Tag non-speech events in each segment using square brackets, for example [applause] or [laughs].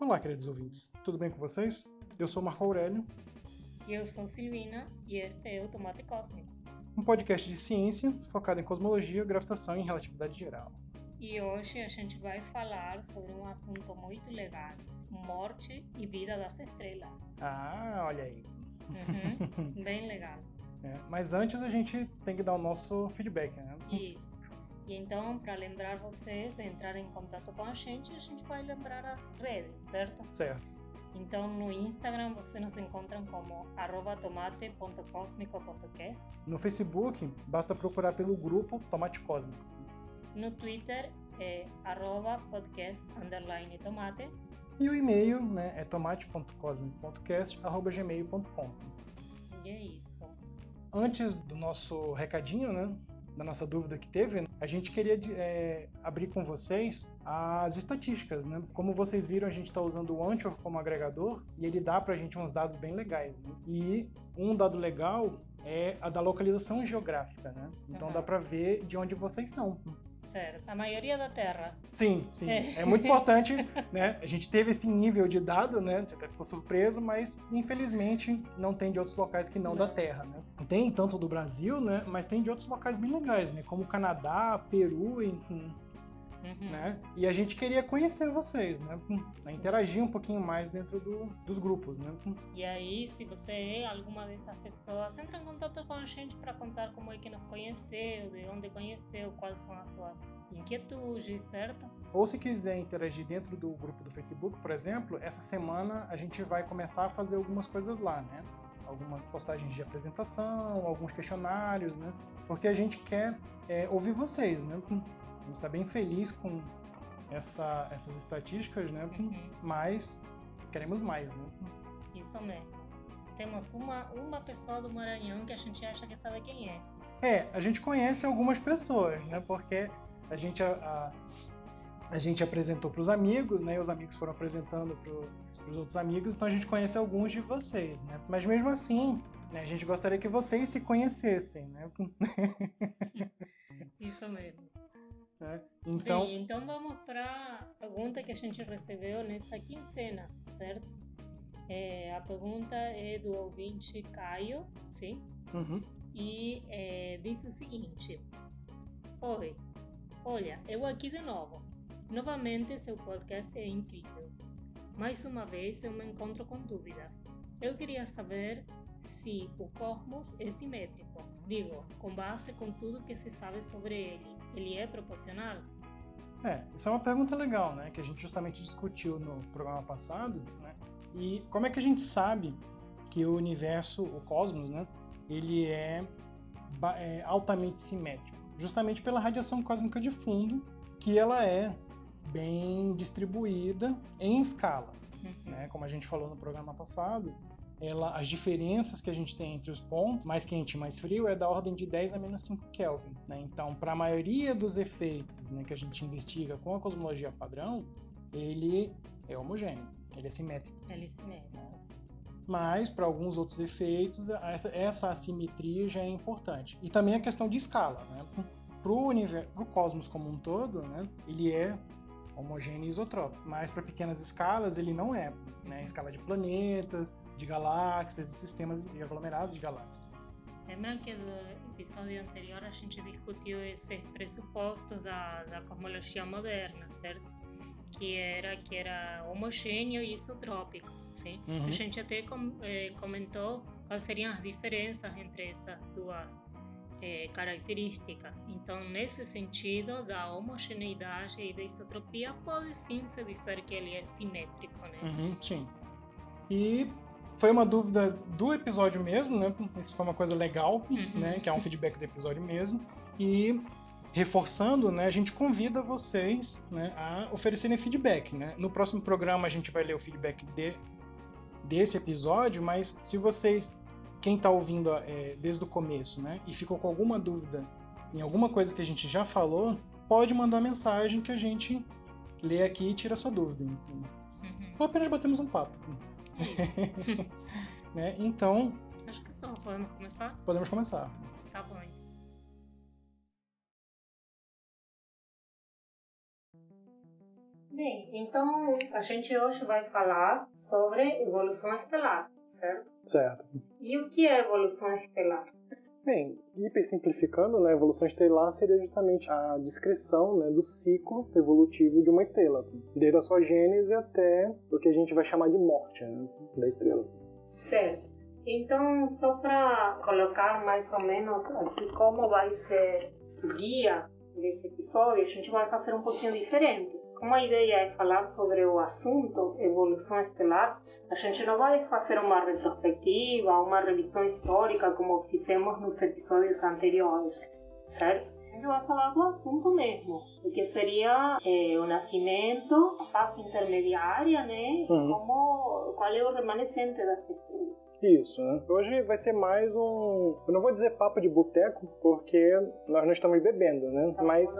Olá, queridos ouvintes. Tudo bem com vocês? Eu sou Marco Aurélio. E eu sou Silvina e este é o Tomate Cósmico. Um podcast de ciência focado em cosmologia, gravitação e relatividade geral. E hoje a gente vai falar sobre um assunto muito legal: morte e vida das estrelas. Ah, olha aí. Uhum, [laughs] bem legal. É, mas antes a gente tem que dar o nosso feedback, né? Isso. E então, para lembrar vocês de entrar em contato com a gente, a gente vai lembrar as redes, certo? Certo. Então, no Instagram vocês nos encontram como tomate.cosmico.cast. No Facebook, basta procurar pelo grupo Tomate Cósmico. No Twitter é arroba podcast underline tomate. E o e-mail né, é tomate.cosmico.cast.gmail.com. E é isso. Antes do nosso recadinho, né? Da nossa dúvida que teve, a gente queria é, abrir com vocês as estatísticas, né? Como vocês viram, a gente está usando o Anchor como agregador e ele dá para a gente uns dados bem legais. Né? E um dado legal é a da localização geográfica, né? Então Uhum. dá para ver de onde vocês são. A maioria da Terra. Sim, sim. É. É, muito importante, [laughs] né? A gente teve esse nível de dado, né? Você até ficou surpreso, mas infelizmente não tem de outros locais que não, da Não. Terra, né? Tem tanto do Brasil, né? Mas tem de outros locais bem legais, né? Como Canadá, Peru, enfim, Uhum. né? E a gente queria conhecer vocês, né? Né, Interagir um pouquinho mais dentro do- dos grupos, né? E aí, se você é alguma dessas pessoas, entra em contato com a gente para contar como é que nos conheceu, de onde conheceu, quais são as suas inquietudes, certo? Ou se quiser interagir dentro do grupo do Facebook, por exemplo, essa semana a gente vai começar a fazer algumas coisas lá, né? Algumas postagens de apresentação, alguns questionários, né? Porque a gente quer é, ouvir vocês, né? A gente está bem feliz com essa- essas estatísticas, né? Uhum. Mas queremos mais, né? Isso mesmo. Temos uma, uma pessoa do Maranhão que a gente acha que sabe quem é. É, a gente conhece algumas pessoas, né? Porque a gente a, a, a gente apresentou para os amigos, né? E os amigos foram apresentando para os outros amigos, então a gente conhece alguns de vocês, né? Mas mesmo assim, né, a gente gostaria que vocês se conhecessem, né? [laughs] Isso mesmo. Né? Então, Bem, então vamos para a pergunta que a gente recebeu nessa quinzena, certo? É, a pergunta é do ouvinte Caio, sim? uhum, e é, disse o seguinte: Oi, olha, eu aqui de novo. Novamente, seu podcast é incrível. Mais uma vez eu me encontro com dúvidas. Eu queria saber se o cosmos é simétrico. Digo, com base com tudo que se sabe sobre ele. Ele é proporcional? É, isso é uma pergunta legal, né? Que a gente justamente discutiu no programa passado, né? E como é que a gente sabe que o universo, o cosmos, né? Ele é, é altamente simétrico? Justamente pela radiação cósmica de fundo, que ela é bem distribuída em escala, Uhum. né? Como a gente falou no programa passado, ela, as diferenças que a gente tem entre os pontos, mais quente e mais frio, é da ordem de 10 a menos 5 Kelvin. Né? Então, para a maioria dos efeitos né, que a gente investiga com a cosmologia padrão, ele é homogêneo, ele é simétrico. Ele é simétrico. Mas, para alguns outros efeitos, essa, essa assimetria já é importante. E também a questão de escala. Né? Para o cosmos como um todo, né, ele é homogêneo e isotrópico. Mas para pequenas escalas ele não é. Né? Escala de planetas, de galáxias e sistemas e aglomerados de galáxias. Lembra que do episódio anterior a gente discutiu esses pressupostos da, da cosmologia moderna, certo? Que era que era homogêneo e isotrópico, sim? Uhum. A gente até com, eh, comentou quais seriam as diferenças entre essas duas eh, características. Então, nesse sentido, da homogeneidade e da isotropia, pode sim se dizer que ele é simétrico, né? Uhum, sim. E foi uma dúvida do episódio mesmo, né? Isso foi uma coisa legal, Uhum. né? Que é um feedback do episódio mesmo. E reforçando, né? A gente convida vocês né, a oferecerem feedback, né? No próximo programa a gente vai ler o feedback de, desse episódio, mas se vocês, quem está ouvindo é, desde o começo, né? E ficou com alguma dúvida em alguma coisa que a gente já falou, pode mandar mensagem que a gente lê aqui e tira sua dúvida. enfim. Uhum. Ou apenas batemos um papo. [laughs] Né? Então, Acho que só podemos começar? podemos começar. Tá bom. então. Bem, então a gente hoje vai falar sobre evolução estelar, certo? Certo. E o que é evolução estelar? Bem, hipersimplificando, né, a evolução estelar seria justamente a descrição né, do ciclo evolutivo de uma estrela, desde a sua gênese até o que a gente vai chamar de morte né, da estrela. Certo. Então, só para colocar mais ou menos aqui como vai ser o guia desse episódio, a gente vai fazer um pouquinho diferente. Como a ideia é falar sobre o assunto evolução estelar, a gente não vai fazer uma retrospectiva, uma revisão histórica como fizemos nos episódios anteriores, certo? A gente vai falar do assunto mesmo, o que seria é, o nascimento, a fase intermediária, né? Uhum. Como, qual é o remanescente das estrelas. Isso, né? Hoje vai ser mais um. Eu não vou dizer papo de boteco, porque nós não estamos bebendo, né? Tá Mas.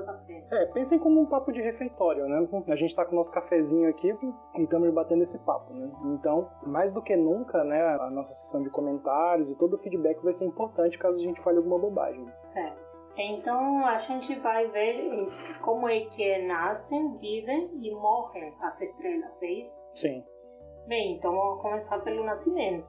É, pensem como um papo de refeitório, né? A gente tá com o nosso cafezinho aqui e estamos batendo esse papo, né? Então, mais do que nunca, né? A nossa sessão de comentários e todo o feedback vai ser importante caso a gente fale alguma bobagem. Certo. Então a gente vai ver como é que nascem, vivem e morrem as estrelas, é isso? Sim. Bem, então vamos começar pelo nascimento.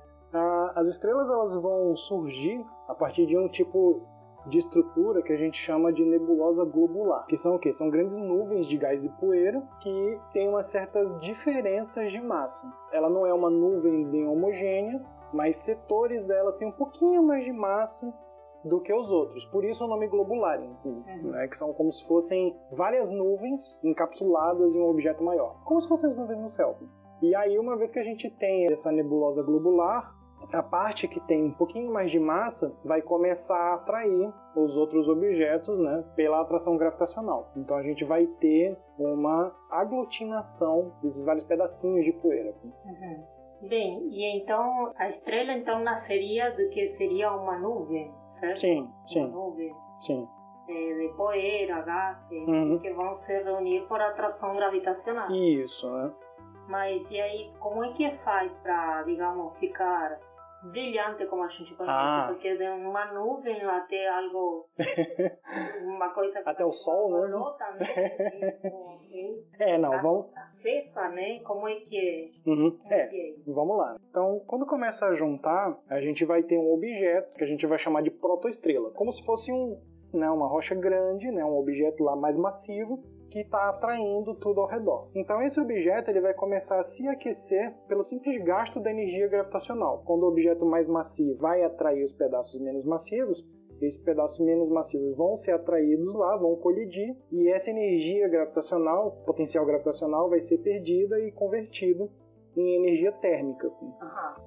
As estrelas elas vão surgir a partir de um tipo de estrutura que a gente chama de nebulosa globular, que são o quê? São grandes nuvens de gás e poeira que têm umas certas diferenças de massa. Ela não é uma nuvem bem homogênea, mas setores dela têm um pouquinho mais de massa do que os outros. Por isso o nome globular, uhum. né, que são como se fossem várias nuvens encapsuladas em um objeto maior, como se fossem as nuvens no céu. E aí, uma vez que a gente tem essa nebulosa globular, a parte que tem um pouquinho mais de massa vai começar a atrair os outros objetos né, pela atração gravitacional. Então a gente vai ter uma aglutinação desses vários pedacinhos de poeira. Uhum. Bem, e então a estrela então nasceria do que seria uma nuvem, certo? Sim, sim. Uma nuvem. Sim. É, de poeira, gases, uhum. que vão se reunir por atração gravitacional. Isso, né? Mas e aí, como é que faz para, digamos, ficar brilhante como a gente conhece, ah. porque de uma nuvem até algo, [laughs] uma coisa até o sol, né? Bolota, né? Isso, [laughs] é, não, vamos acessa, né? Como é que é? Uhum. é, é vamos lá. Então, quando começa a juntar, a gente vai ter um objeto que a gente vai chamar de protoestrela, como se fosse um, né, uma rocha grande, né, um objeto lá mais massivo que está atraindo tudo ao redor. Então esse objeto ele vai começar a se aquecer pelo simples gasto da energia gravitacional. Quando o objeto mais massivo vai atrair os pedaços menos massivos, esses pedaços menos massivos vão ser atraídos lá, vão colidir, e essa energia gravitacional, potencial gravitacional, vai ser perdida e convertida em energia térmica. Uhum.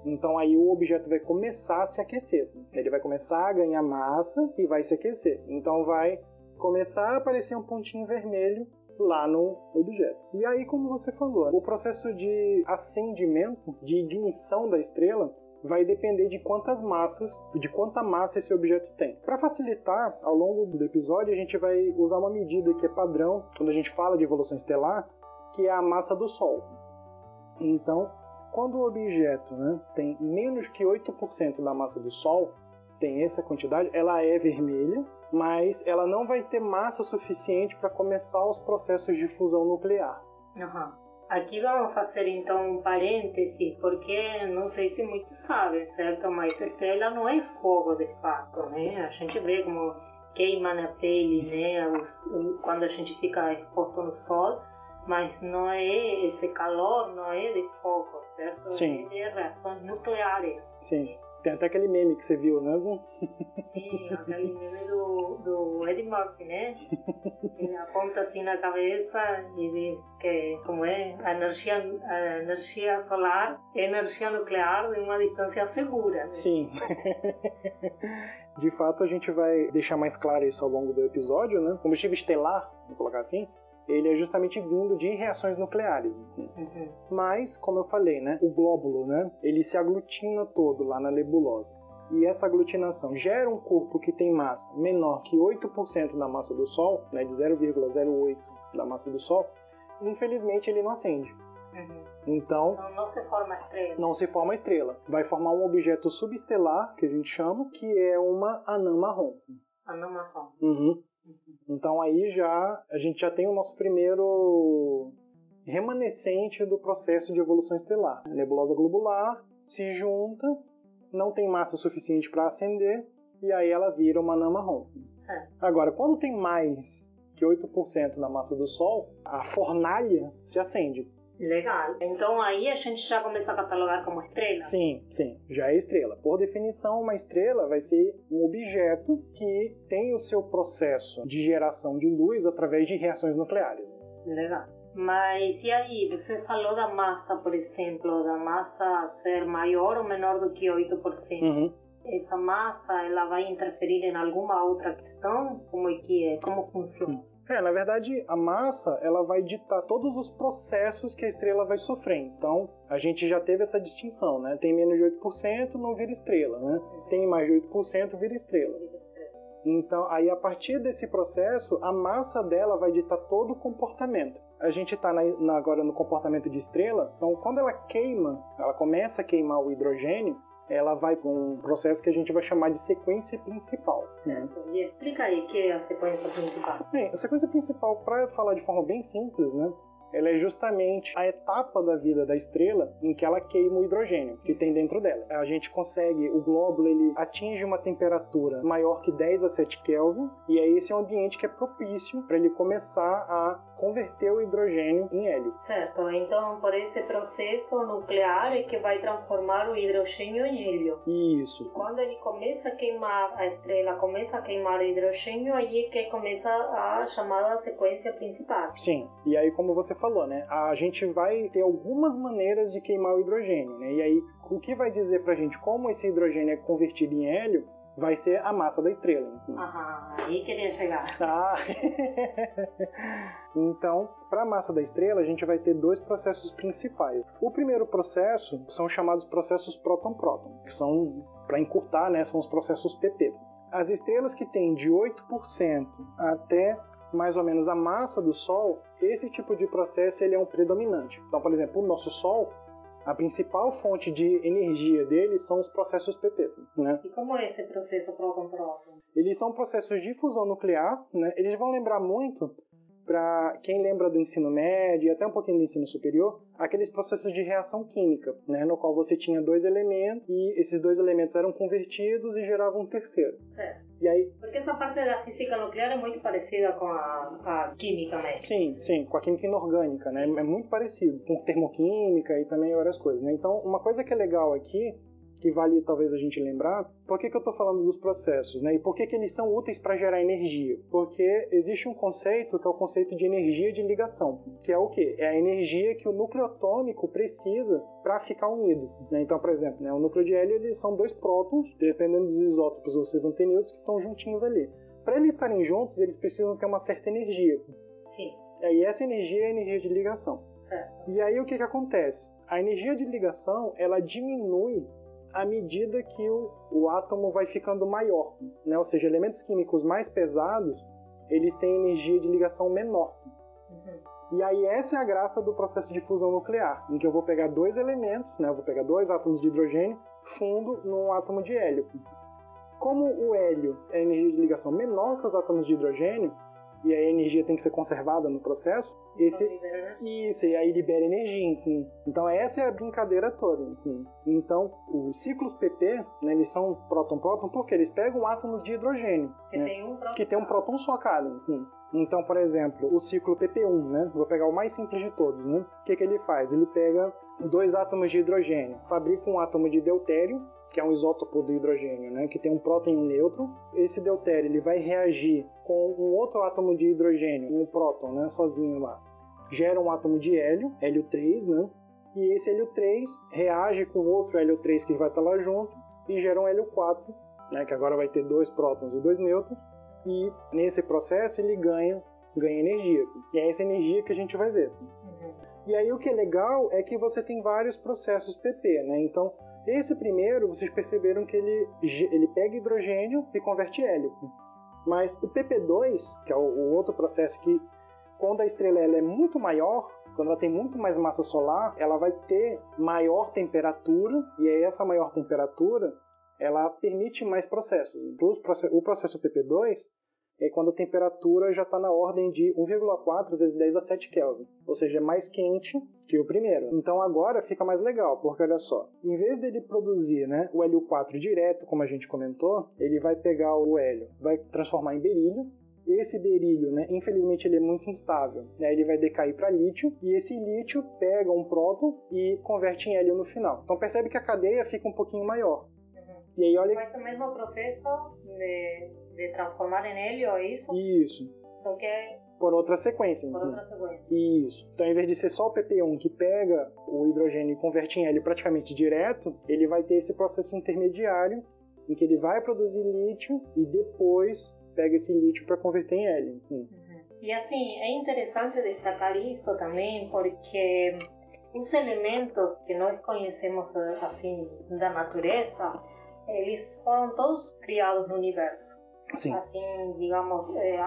Então aí o objeto vai começar a se aquecer. Ele vai começar a ganhar massa e vai se aquecer. Então vai começar a aparecer um pontinho vermelho lá no objeto. E aí, como você falou, o processo de acendimento, de ignição da estrela, vai depender de quantas massas, de quanta massa esse objeto tem. Para facilitar, ao longo do episódio a gente vai usar uma medida que é padrão quando a gente fala de evolução estelar, que é a massa do Sol. Então, quando o objeto né, tem menos que 8% da massa do Sol, tem essa quantidade, ela é vermelha, mas ela não vai ter massa suficiente para começar os processos de fusão nuclear. Uhum. Aqui vamos fazer então um parêntese, porque não sei se muitos sabem, certo? Mas estrela não é fogo de fato, né? A gente vê como queima na pele, né? Os, quando a gente fica exposto no sol, mas não é esse calor, não é de fogo, certo? Sim. É de reações nucleares. Sim. Tem até aquele meme que você viu, né? Sim, aquele meme do, do Eddie Murphy, né? Ele aponta assim na cabeça e diz que, como é, a energia, a energia solar é energia nuclear em uma distância segura. Né? Sim. [laughs] De fato, a gente vai deixar mais claro isso ao longo do episódio, né? Combustível estelar, vamos colocar assim, ele é justamente vindo de reações nucleares. Uhum. Mas, como eu falei, né, o glóbulo, né, ele se aglutina todo lá na nebulosa. E essa aglutinação gera um corpo que tem massa menor que 8% da massa do Sol, né, de 0,08 da massa do Sol, infelizmente ele não acende. Uhum. Então, então, não se forma estrela. Não se forma estrela. Vai formar um objeto subestelar, que a gente chama, que é uma anã marrom. Anã marrom. Uhum. Então aí já a gente já tem o nosso primeiro remanescente do processo de evolução estelar. A nebulosa globular se junta, não tem massa suficiente para acender, e aí ela vira uma anã marrom. Certo. Agora, quando tem mais que 8% na massa do Sol, a fornalha se acende. Legal. Então aí a gente já começa a catalogar como estrela. Sim, sim, já é estrela. Por definição, uma estrela vai ser um objeto que tem o seu processo de geração de luz através de reações nucleares. Legal. Mas e aí, você falou da massa, por exemplo, da massa ser maior ou menor do que 8%. Uhum. Essa massa, ela vai interferir em alguma outra questão? Como é que é? Como funciona? É, na verdade, a massa ela vai ditar todos os processos que a estrela vai sofrer. Então, a gente já teve essa distinção, né? Tem menos de 8%, não vira estrela, né? Tem mais de 8%, vira estrela. Então, aí a partir desse processo, a massa dela vai ditar todo o comportamento. A gente está agora no comportamento de estrela, então quando ela queima, ela começa a queimar o hidrogênio, ela vai para um processo que a gente vai chamar de sequência principal. Né? E explica aí o que é a sequência principal. Bem, a sequência principal, para falar de forma bem simples, né? ela é justamente a etapa da vida da estrela em que ela queima o hidrogênio que tem dentro dela. A gente consegue, o glóbulo ele atinge uma temperatura maior que 10 a 7 Kelvin e aí esse é um ambiente que é propício para ele começar a converter o hidrogênio em hélio. Certo, então por esse processo nuclear é que vai transformar o hidrogênio em hélio. Isso. Quando ele começa a queimar, a estrela começa a queimar o hidrogênio, aí é que começa a chamada sequência principal. Sim, e aí como você falou, né, a gente vai ter algumas maneiras de queimar o hidrogênio, né, e aí o que vai dizer pra gente como esse hidrogênio é convertido em hélio vai ser a massa da estrela. Aham, aí queria chegar. Ah. então, para a massa da estrela, a gente vai ter dois processos principais. O primeiro processo são chamados processos próton-próton, que são, para encurtar, né, são os processos PP. As estrelas que têm de 8% até mais ou menos a massa do Sol, esse tipo de processo ele é um predominante. Então, por exemplo, o nosso Sol, a principal fonte de energia dele são os processos PP. Né? E como é esse processo próton-próton? Eles são processos de fusão nuclear. Né? Eles vão lembrar muito para quem lembra do ensino médio e até um pouquinho do ensino superior, aqueles processos de reação química, né, no qual você tinha dois elementos e esses dois elementos eram convertidos e geravam um terceiro. Certo. E aí, Porque essa parte da física nuclear é muito parecida com a, a química mesmo. sim, sim, com a química inorgânica, né, é muito parecido com termoquímica e também várias coisas. Né? Então, uma coisa que é legal aqui que vale talvez a gente lembrar, por que, que eu estou falando dos processos, né? E por que, que eles são úteis para gerar energia? Porque existe um conceito que é o conceito de energia de ligação, que é o quê? É a energia que o núcleo atômico precisa para ficar unido. Né? Então, por exemplo, né, o núcleo de hélio eles são dois prótons, dependendo dos isótopos ou sedantenildos, que estão juntinhos ali. Para eles estarem juntos, eles precisam ter uma certa energia. Sim. E aí essa energia é a energia de ligação. Certo. E aí o que, que acontece? A energia de ligação ela diminui à medida que o, o átomo vai ficando maior, né? Ou seja, elementos químicos mais pesados eles têm energia de ligação menor. Uhum. E aí essa é a graça do processo de fusão nuclear, em que eu vou pegar dois elementos, né? Eu vou pegar dois átomos de hidrogênio, fundo num átomo de hélio. Como o hélio é energia de ligação menor que os átomos de hidrogênio, e a energia tem que ser conservada no processo, esse, né? isso, e aí libera energia, enfim. Então essa é a brincadeira toda, enfim. Então, os ciclos PP, né, eles são próton-próton porque eles pegam átomos de hidrogênio, Que né, tem um próton. que tem um próton só cada, enfim. Então, por exemplo, o ciclo PP1, né, vou pegar o mais simples de todos, né, o que, que ele faz? Ele pega dois átomos de hidrogênio, fabrica um átomo de deutério, que é um isótopo do hidrogênio, né, que tem um próton e um nêutron. Esse deutério ele vai reagir com um outro átomo de hidrogênio, um próton, né, sozinho lá. Gera um átomo de hélio, hélio 3, né? E esse hélio 3 reage com outro hélio 3 que vai estar lá junto e gera um hélio 4, né, que agora vai ter dois prótons e dois nêutrons. E nesse processo ele ganha ganha energia. E é essa energia que a gente vai ver. Uhum. E aí o que é legal é que você tem vários processos PP, né? Então, esse primeiro, vocês perceberam que ele, ele pega hidrogênio e converte hélio. Mas o PP2, que é o, o outro processo que, quando a estrela ela é muito maior, quando ela tem muito mais massa solar, ela vai ter maior temperatura, e aí essa maior temperatura, ela permite mais processos. Então, O processo PP2, é quando a temperatura já está na ordem de 1,4 vezes 10 a 7 Kelvin, ou seja, é mais quente que o primeiro. Então agora fica mais legal, porque olha só, em vez dele produzir né, o hélio 4 direto, como a gente comentou, ele vai pegar o hélio, vai transformar em berílio, esse berílio, né, infelizmente ele é muito instável, né, ele vai decair para lítio e esse lítio pega um próton e converte em hélio no final. Então percebe que a cadeia fica um pouquinho maior. Uhum. E aí olha. Mas o mesmo processo de, de transformar em hélio, é isso? Isso. Só que é Por outra sequência. por outra sequência. Isso. Então, ao invés de ser só o PP1 que pega o hidrogênio e converte em hélio praticamente direto, ele vai ter esse processo intermediário em que ele vai produzir lítio e depois pega esse lítio para converter em hélio. Hum. Uhum. E assim, é interessante destacar isso também porque os elementos que nós conhecemos assim da natureza, eles foram todos criados no universo. Sim, Assim, digamos, é,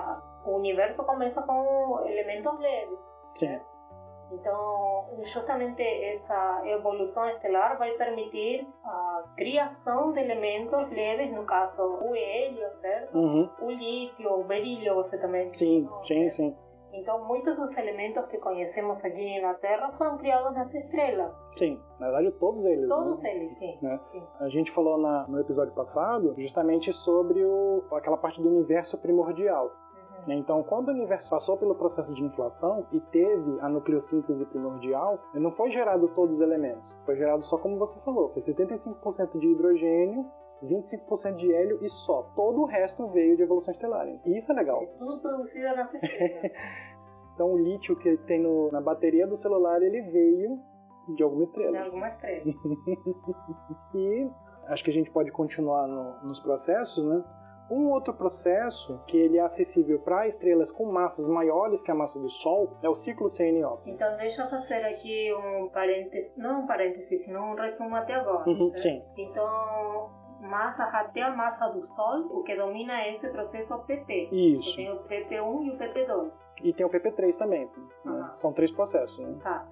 o universo começa com elementos leves. sim, Então, justamente essa evolução estelar vai permitir a criação de elementos leves, no caso o hélio, certo? Uhum. O lítio, o berílio, você também sim, sim, certo? sim, Então, muitos dos elementos que conhecemos aqui na Terra foram criados nas estrelas. sim. Na verdade, todos eles. Todos né? eles, sim. Né? sim. A gente falou na- no episódio passado justamente sobre o, aquela parte do universo primordial. Uhum. né? Então, quando o universo passou pelo processo de inflação e teve a nucleossíntese primordial, não foi gerado todos os elementos. Foi gerado só como você falou, foi 75% de hidrogênio, 25% de hélio e só. Todo o resto veio de evolução estelar. hein? E isso é legal. É tudo produzido nas [laughs] estrelas. Então, o lítio que tem no- na bateria do celular, ele veio de alguma de estrela. alguma estrela. [laughs] E acho que a gente pode continuar no- nos processos, né? Um outro processo que ele é acessível para estrelas com massas maiores que a massa do Sol é o ciclo CNO. Então, deixa eu fazer aqui um parênteses, não um parênteses, senão um resumo até agora. Uhum, certo? sim. Então, massa até a massa do Sol, o que domina é esse processo PP. Isso. Tem o PP1 e o PP2. E tem o PP3 também. né? São três processos. Né? Tá.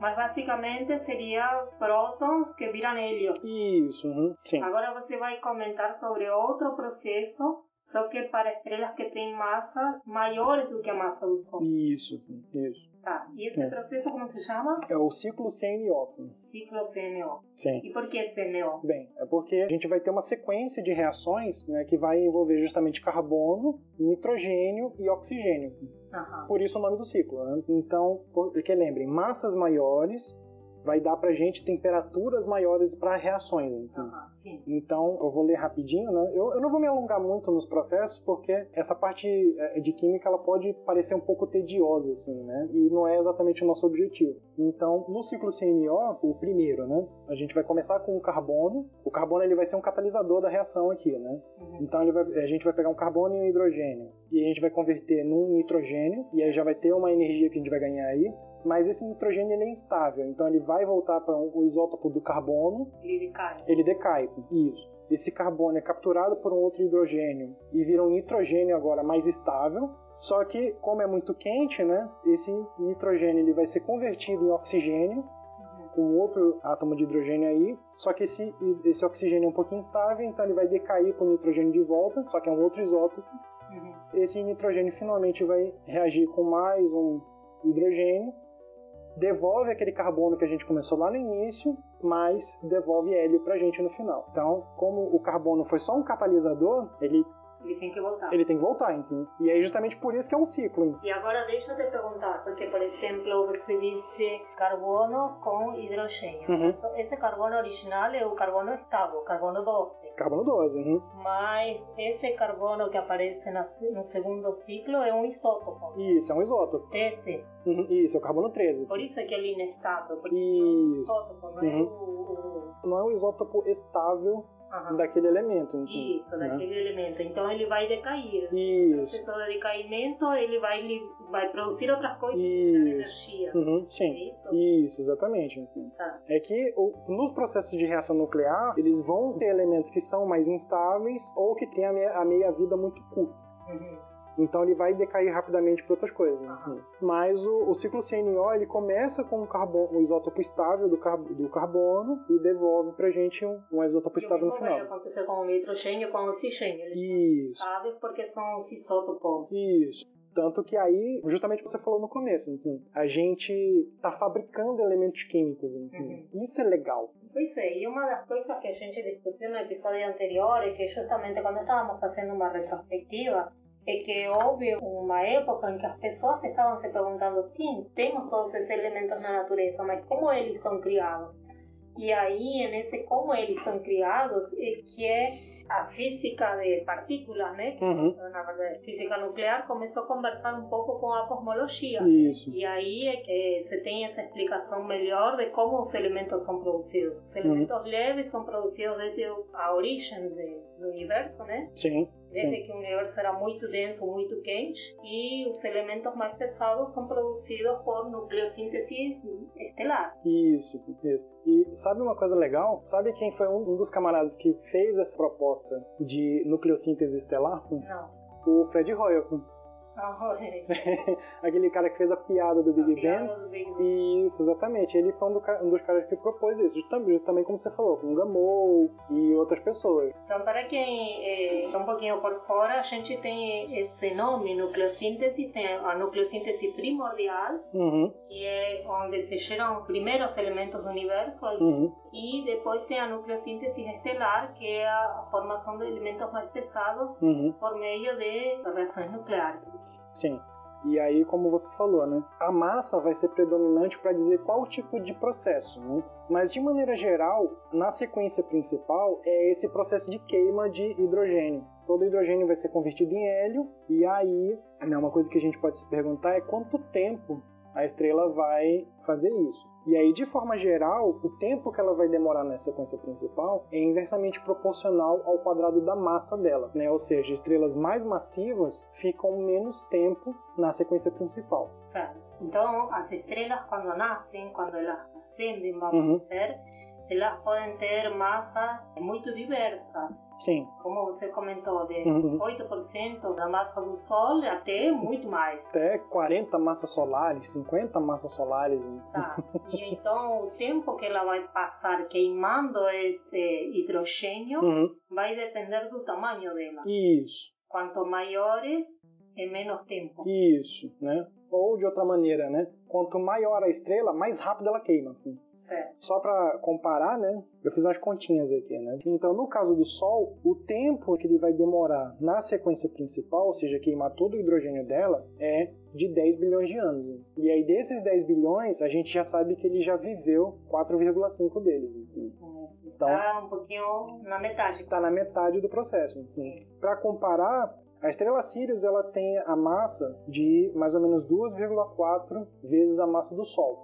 Mas basicamente seria prótons que viram hélio. Isso, uhum, sim. Agora você vai comentar sobre outro processo, só que para estrelas que têm massas maiores do que a massa do Sol. Isso, isso. Tá. E esse É. processo como se chama? É o ciclo CNO. Ciclo CNO. Sim. E por que CNO? Bem, é porque a gente vai ter uma sequência de reações né, que vai envolver justamente carbono, nitrogênio e oxigênio. Aham. Por isso o nome do ciclo. Né? Então, porque lembrem, massas maiores vai dar pra gente temperaturas maiores para reações. Então. Sim. Então, eu vou ler rapidinho, né? Eu, eu não vou me alongar muito nos processos, porque essa parte eh, de química ela pode parecer um pouco tediosa, assim, né? E não é exatamente o nosso objetivo. Então, no ciclo CNO, o primeiro, né? A gente vai começar com o carbono. O carbono ele vai ser um catalisador da reação aqui, né? Uhum. Então ele vai- a gente vai pegar um carbono e um hidrogênio e a gente vai converter num nitrogênio e aí já vai ter uma energia que a gente vai ganhar aí. Mas esse nitrogênio ele é instável, então ele vai voltar para o isótopo do carbono, Ele decai. ele decai. Isso. Esse carbono é capturado por um outro hidrogênio e vira um nitrogênio agora mais estável. Só que como é muito quente, né? Esse nitrogênio ele vai ser convertido em oxigênio Uhum. com outro átomo de hidrogênio aí, só que esse, esse oxigênio é um pouquinho instável, então ele vai decair para o nitrogênio de volta, só que é um outro isótopo. Uhum. Esse nitrogênio finalmente vai reagir com mais um hidrogênio, devolve aquele carbono que a gente começou lá no início, mas devolve hélio para a gente no final. Então, como o carbono foi só um catalisador, ele, Ele tem que voltar. ele tem que voltar. Então, e é justamente por isso que é um ciclo. E agora deixa eu te perguntar, porque por exemplo você disse carbono com hidrogênio. Uhum. Então, esse carbono original é o carbono estável, carbono 12. Carbono 12. Uhum. Mas esse carbono que aparece no segundo ciclo é um isótopo. Isso, é um isótopo. 13. Uhum. Isso, é o carbono 13. Por isso que ele é inestável, porque é um Isso. isótopo, não é Uhum. o- Não é um isótopo estável Aham. daquele elemento. Então, Isso, né? daquele elemento. Então ele vai decair. No Isso. processo de decaimento, ele vai, li- vai produzir outras coisas energia. Uhum, É sim. isso? Isso, exatamente. Enfim. Tá. É que o- nos processos de reação nuclear, eles vão ter elementos que são mais instáveis ou que têm a meia- meia-vida muito curta. Uhum. Então ele vai decair rapidamente para outras coisas. Aham. Mas o, o ciclo CNO ele começa com o, carbono, o isótopo estável do, car- do carbono e devolve pra gente um, um isótopo estável no final. acontecer com o nitrogênio e com o. Eles Isso, estáveis porque são os isótopos. isso. Tanto que aí, justamente o que você falou no começo, enfim, a gente tá fabricando elementos químicos. enfim. Isso é legal. Pois é, e uma das coisas que a gente discutiu no episódio anterior é que justamente quando estávamos fazendo uma retrospectiva, é que houve uma época em que as pessoas estavam se perguntando, sim, temos todos esses elementos na natureza, mas como eles são criados? E aí, nesse como eles são criados, é que a física de partículas, né? Uhum. Na verdade, física nuclear começou a conversar um pouco com a cosmologia. Isso. E aí é que você tem essa explicação melhor de como os elementos são produzidos. Os elementos leves são produzidos desde a origem do universo, né? Sim. Desde que o universo era muito denso, muito quente, e os elementos mais pesados são produzidos por nucleossíntese estelar. Isso, isso. E sabe uma coisa legal? Sabe quem foi um dos camaradas que fez essa proposta de nucleossíntese estelar? Não. O Fred Hoyle, [laughs] aquele cara que fez a piada do Big Bang. Isso, exatamente. Ele foi um, do um dos caras que propôs isso. Também, também como você falou, com Gamow e outras pessoas. Então, para quem está um pouquinho por fora, a gente tem esse nome, nucleossíntese, tem a nucleossíntese primordial, Uhum, que é onde se geram os primeiros elementos do universo, uhum, e depois tem a nucleossíntese estelar, que é a formação de elementos mais pesados uhum. por meio de reações nucleares. Sim. E aí, como você falou, né? A massa vai ser predominante para dizer qual tipo de processo, né? Mas de maneira geral, na sequência principal é esse processo de queima de hidrogênio. Todo hidrogênio vai ser convertido em hélio e aí, né, uma coisa que a gente pode se perguntar é quanto tempo a estrela vai fazer isso. E aí, de forma geral, o tempo que ela vai demorar na sequência principal é inversamente proporcional ao quadrado da massa dela, né? Ou seja, estrelas mais massivas ficam menos tempo na sequência principal. Certo? Então, as estrelas, quando nascem, quando elas ascendem, vamos Uhum. dizer, elas podem ter massas muito diversas. Sim. como você comentou, de Uhum. 8% da massa do Sol até muito mais. Até 40 massas solares, 50 massas solares. né? Tá? E então o tempo que ela vai passar queimando esse hidrogênio Uhum. vai depender do tamanho dela. Isso, Quanto maiores, é menos tempo. isso, né? Ou de outra maneira, né? Quanto maior a estrela, mais rápido ela queima. Certo. Só para comparar, né? Eu fiz umas continhas aqui, né? Então, no caso do Sol, o tempo que ele vai demorar na sequência principal, ou seja, queimar todo o hidrogênio dela, é de 10 bilhões de anos. E aí, desses 10 bilhões, a gente já sabe que ele já viveu 4,5 deles. Então, Está um pouquinho na metade. está na metade do processo. Para comparar, a estrela Sirius ela tem a massa de mais ou menos 2,4 vezes a massa do Sol.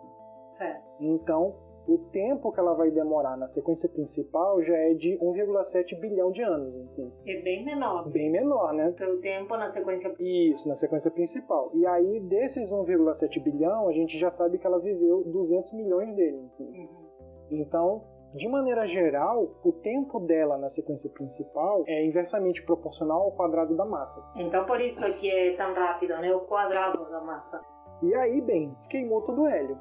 Certo. Então, o tempo que ela vai demorar na sequência principal já é de 1,7 bilhão de anos. Enfim. É bem menor. Bem menor, né? Seu tempo na sequência. Isso, na sequência principal. E aí, desses 1,7 bilhão, a gente já sabe que ela viveu 200 milhões dele. enfim. Uhum. Então, de maneira geral, o tempo dela na sequência principal é inversamente proporcional ao quadrado da massa. Então por isso que é tão rápido, né? O quadrado da massa. E aí, bem, queimou todo o hélio.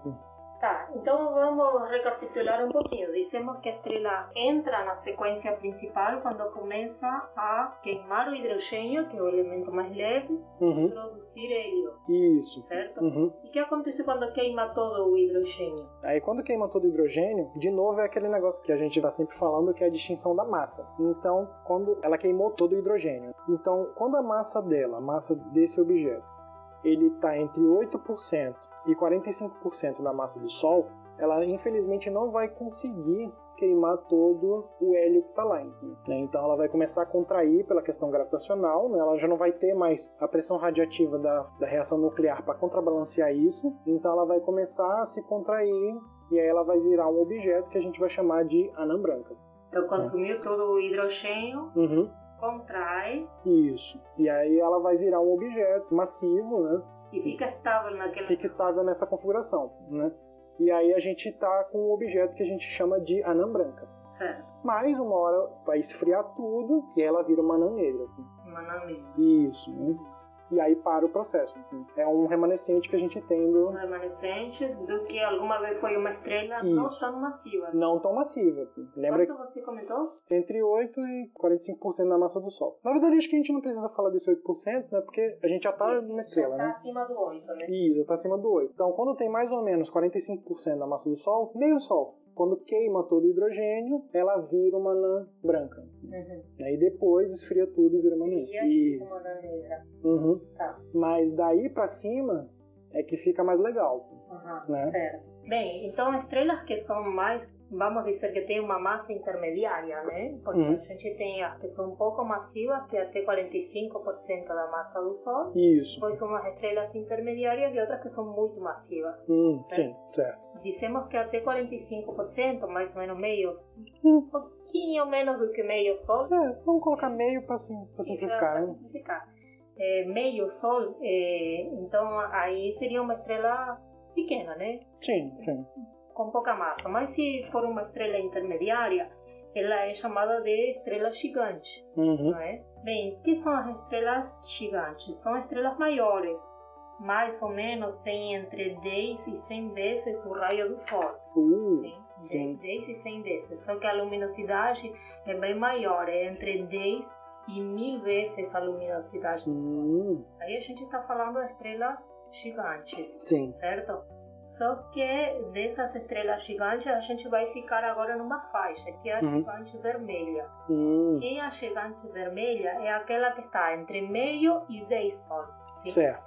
Tá, então vamos recapitular um pouquinho. Dissemos que a estrela entra na sequência principal quando começa a queimar o hidrogênio, que é o elemento mais leve, e Uhum, produzir hélio, isso. certo? Uhum. E o que acontece quando queima todo o hidrogênio? Aí quando queima todo o hidrogênio, de novo é aquele negócio que a gente está sempre falando que é a distinção da massa. Então, quando ela queimou todo o hidrogênio. Então, quando a massa dela, a massa desse objeto, ele está entre 8% e 45% da massa do Sol, ela infelizmente não vai conseguir queimar todo o hélio que está lá. né? Então ela vai começar a contrair pela questão gravitacional, né? ela já não vai ter mais a pressão radiativa da, da reação nuclear para contrabalancear isso, então ela vai começar a se contrair e aí ela vai virar um objeto que a gente vai chamar de anã branca. Então consumiu todo o hidrogênio, Uhum. contrai Isso. E aí ela vai virar um objeto massivo, né? E fica estável naquela. Fica estável nessa configuração, né? E aí a gente tá com um objeto que a gente chama de anã branca. Certo, Mas uma hora vai esfriar tudo e ela vira uma anã negra. uma anã negra. Isso. Né? E aí para o processo. É um remanescente que a gente tem do. Um remanescente do que alguma vez foi uma estrela Isso. não tão massiva. Não tão massiva. Lembra Quanto você comentou? Entre 8 e 45% da massa do Sol. Na verdade, acho que a gente não precisa falar desse 8%, né? Porque a gente já está numa estrela, já tá né? acima do 8, né? Isso, está acima do 8. Então, quando tem mais ou menos 45% da massa do Sol, meio Sol. Quando queima todo o hidrogênio, ela vira uma anã branca. Uhum. Aí depois esfria tudo e vira uma anã. Isso. Uma anã negra. Uhum. Tá. Mas daí para cima é que fica mais legal. Uhum. Né? Certo. Bem, então estrelas que são mais vamos dizer que tem uma massa intermediária, né? Porque uhum. a gente tem as que são um pouco massivas, que é até 45% da massa do Sol. Isso. Depois umas estrelas intermediárias e outras que são muito massivas. Sim, certo. Dizemos que até 45%, mais ou menos meio, um pouquinho menos do que meio Sol. É, vamos colocar meio para sim, simplificar, né? simplificar. É, meio Sol, é, então aí seria uma estrela pequena, né? Sim, sim com pouca massa. Mas se for uma estrela intermediária, ela é chamada de estrela gigante. Uhum. Não é? Bem, o que são as estrelas gigantes? São estrelas maiores. Mais ou menos tem entre 10 e 100 vezes o raio do Sol. Uh, sim? sim. 10 e 100 vezes. Só que a luminosidade é bem maior, é entre 10 e mil vezes a luminosidade do Sol. Uh. Aí a gente está falando de estrelas gigantes. Sim. Certo? Só que dessas estrelas gigantes a gente vai ficar agora numa faixa, que é a uhum. gigante vermelha. Uhum. E a gigante vermelha é aquela que está entre meio e 10 Sol.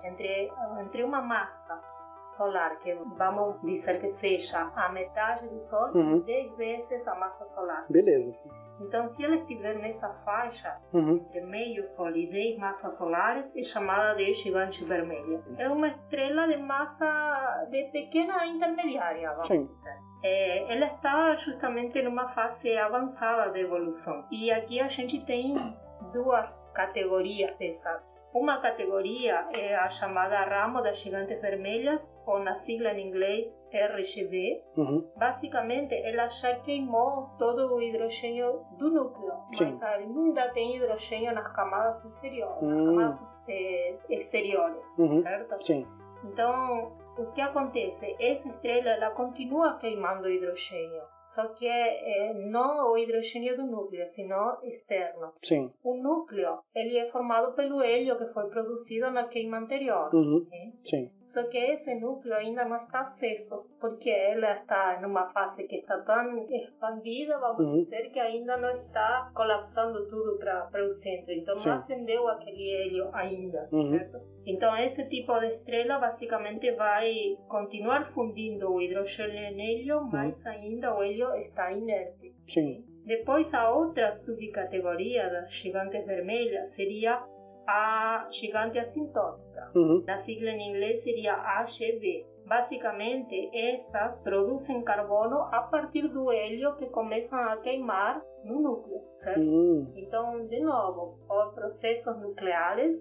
Entre, entre uma massa solar, que vamos dizer que seja a metade do Sol, uhum. 10 vezes a massa solar. Beleza. Então, se ela estiver nessa faixa, uhum. entre meio Sol e 10 massas solares, é chamada de gigante vermelha. É uma estrela de massa de pequena intermediária, vamos Sim. dizer. É, ela está justamente numa fase avançada de evolução. E aqui a gente tem duas categorias dessa uma categoria é a chamada ramo das gigantes vermelhas, ou na sigla em inglês RGB. Uhum. Basicamente, ela já queimou todo o hidrogênio do núcleo, Sim. mas ainda tem hidrogênio nas camadas inferiores, uhum. nas camadas é, exteriores, uhum. certo? Sim. Então, o que acontece? Essa estrela ela continua queimando hidrogênio só que é, é, não o hidrogênio do núcleo, sino externo. Sim. O núcleo ele é formado pelo hélio que foi produzido na queima anterior. Uhum. Sim? Sim. Só que esse núcleo ainda não está aceso, porque ela está numa fase que está tão expandida, vamos uhum. dizer, que ainda não está colapsando tudo para o centro. Então Sim. não acendeu aquele hélio ainda, uhum. certo? Então esse tipo de estrela basicamente vai continuar fundindo o hidrogênio uhum. mas ainda o hélio está inerte. Sim. Depois a outra subcategoria das gigantes vermelhas seria a gigante assintôtica. Uhum. Na sigla em inglês seria AGV. Basicamente, estas produzem carbono a partir do hélio que começam a queimar no núcleo, certo? Uhum. Então, de novo, os processos nucleares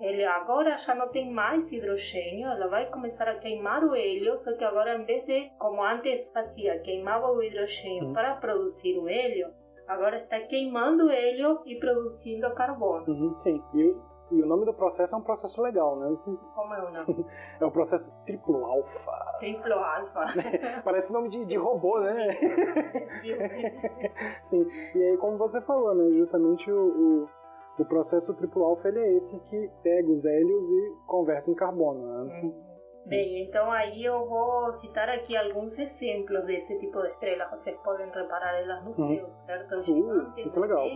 ele agora já não tem mais hidrogênio, ela vai começar a queimar o hélio, só que agora em vez de, como antes fazia, queimava o hidrogênio uhum. para produzir o hélio, agora está queimando o hélio e produzindo carbono. Uhum, sim, e, e, o nome do processo é um processo legal, né? Como é o nome? [laughs] é o processo triplo alfa. Triplo alfa. [laughs] Parece nome de, de robô, né? [laughs] sim, e aí como você falou, né? Justamente o, o o processo triplo alfa ele é esse que pega os hélios e converte em carbono. Né? Uhum. Bem, então aí eu vou citar aqui alguns exemplos desse tipo de estrela. Vocês podem reparar elas no céu, uhum. certo? Uh, isso é legal.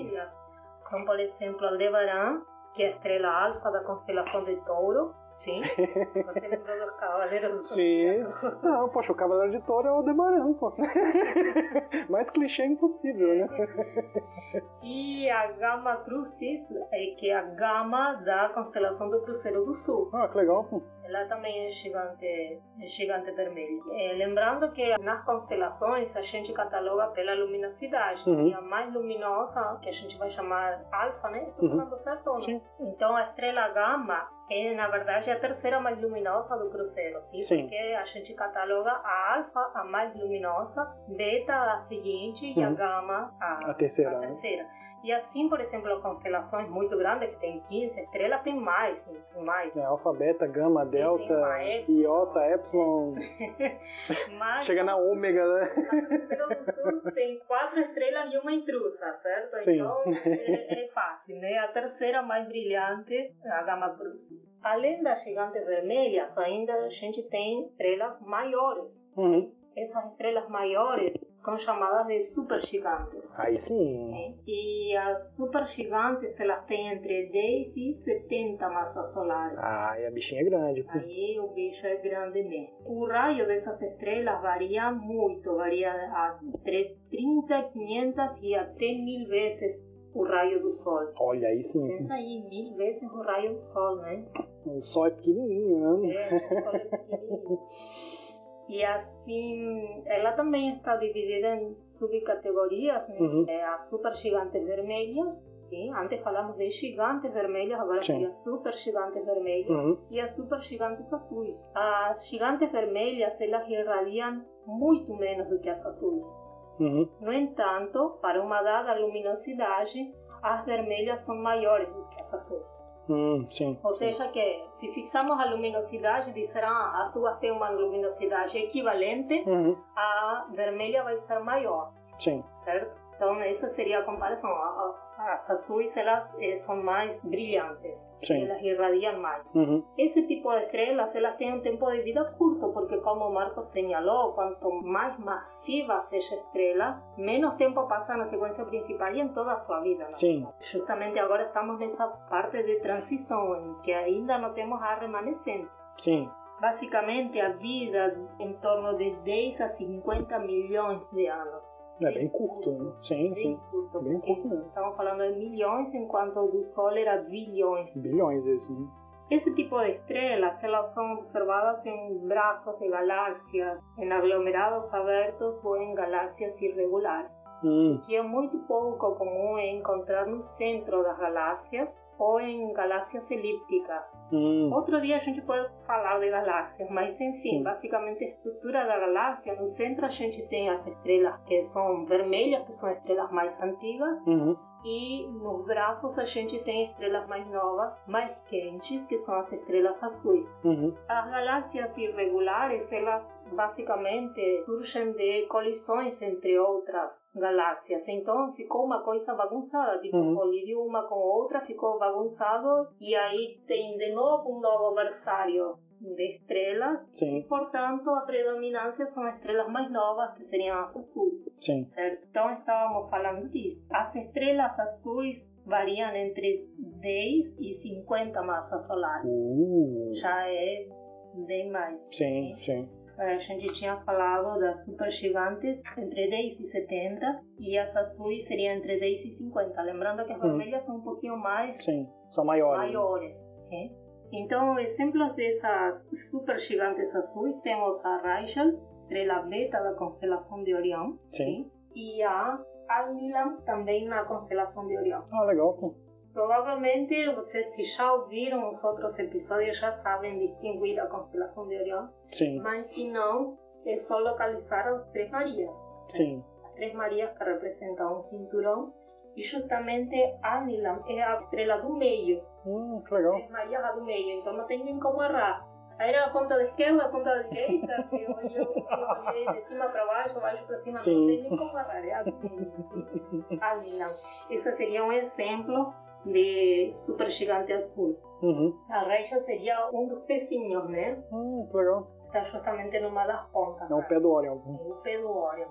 São, por exemplo, Aldebaran, que é a estrela alfa da constelação de Touro. Sim? [laughs] Você lembrou dos Cavaleiros do Sim. Não, poxa, o Cavaleiro de Touro é o Aldebaran, pô. [laughs] Mais clichê impossível, né? [laughs] E a Gama Crucis, é que é a gama da constelação do Cruzeiro do Sul. Ah, que legal, pô. Ela também é gigante, é gigante vermelho. É, lembrando que nas constelações a gente cataloga pela luminosidade. Uhum. E a mais luminosa, que a gente vai chamar alfa, né? Estou uhum. falando certo não? Sim. Então a estrela gama É, na verdade, a terceira mais luminosa do cruzeiro, sim? Sim. Porque a gente cataloga a alfa, a mais luminosa, beta, a seguinte, e a gama, a, A terceira, a né? E assim, por exemplo, constelações muito grandes, que tem 15 estrelas, tem mais, tem mais. É, alfa, beta, gama, Sim, delta, iota, epsilon. [laughs] Mas Chega na ômega, né? a do Sul tem quatro estrelas e uma intrusa, certo? Sim. Então é, é fácil, né? A terceira mais brilhante a Gama Crucis. Além das gigantes vermelhas, ainda a gente tem estrelas maiores. Uhum. Essas estrelas maiores são chamadas de supergigantes. Aí sim. Sim. E as supergigantes, elas têm entre 10 e 70 massas solares. Ah, e a bichinha é grande. pô. Aí o bicho é grande mesmo. O raio dessas estrelas varia muito, varia entre 30, 500 e até mil vezes o raio do Sol. Olha, aí sim. Pensa aí, mil vezes o raio do Sol, né? O sol é pequenininho, né? É, o Sol é pequenininho. [laughs] E assim, ela também está dividida em subcategorias, né? Uhum. É, as super gigantes vermelhas, sim? Antes falamos de gigantes vermelhas, agora Sim. seria super gigantes vermelhas. Uhum. e as super gigantes azuis. As gigantes vermelhas elas irradiam muito menos do que as azuis. Uhum. No entanto, para uma dada luminosidade, as vermelhas são maiores do que as azuis. Hum, sim. Ou seja que, se fixarmos a luminosidade, disserão ah, as duas têm uma luminosidade equivalente, Uhum. a vermelha vai ser maior, Sim. certo? Então, essa seria a comparação. As azuis, elas eh, são mais brilhantes, Sim. elas irradiam mais. Uhum. Esse tipo de estrelas elas têm um tempo de vida curto, porque como o Marcos señalou, quanto mais massiva seja a estrela, menos tempo passa na sequência principal e em toda a sua vida. Sim. Justamente agora estamos nessa parte de transição, em que ainda não temos a remanescente. Sim. Basicamente, a vida em torno de 10 a 50 milhões de anos. É bem curto, né? Sim, Bem sim. curto, Bem curto mesmo. Estamos falando de milhões, enquanto o do Sol era bilhões. Bilhões isso, né? Esse tipo de estrelas, elas são observadas em braços de galáxias, em aglomerados abertos ou em galáxias irregulares, Hum. que é muito pouco comum encontrar no centro das galáxias ou em galáxias elípticas. Hum. Outro dia a gente pode falar de galáxias, mas enfim, Sim. basicamente a estrutura da galáxia, no centro a gente tem as estrelas que são vermelhas, que são estrelas mais antigas, Uhum. e nos braços a gente tem estrelas mais novas, mais quentes, que são as estrelas azuis. Uhum. As galáxias irregulares, elas basicamente surgem de colisões entre outras galáxias. Então ficou uma coisa bagunçada, tipo, Uhum. colidiu uma com outra, ficou bagunçado, e aí tem de novo um novo berçário de estrelas, e Sim. portanto a predominância são as estrelas mais novas, que seriam as azuis Sim. certo? Então estávamos falando disso. As estrelas azuis variam entre 10 e 50 massas solares. Uh. Já é bem mais. Sim, sim. A gente tinha falado das supergigantes entre 10 e 70 e as azuis seriam entre 10 e 50. Lembrando que as Hum. vermelhas são um pouquinho mais Sim. São maiores. maiores. Sim? Então, exemplos dessas supergigantes azuis temos a Rigel, estrela beta da constelação de Orião, Sim. e a Alnilam também na constelação de Orião. Ah, legal. Provavelmente vocês se já ouviram os outros episódios já sabem distinguir a constelação de Orião, Sim. mas se não, é só localizar as Três Marias. Sim. As Três Marias que representam um cinturão e justamente Alnilam é a estrela do meio. Hum, que legal. Três Marias a do meio, então não tem nem como errar. Aí era a ponta da esquerda, a ponta da direita, eu eu olhei de cima para baixo, baixo para cima, Sim. não tem nem como errar, é a do meio. Esse seria um exemplo de supergigante azul. Uhum. A Rachel seria um dos pezinhos, né? Hum, legal. Está justamente numa das pontas. É o pé do Orion. É o pé do Orion.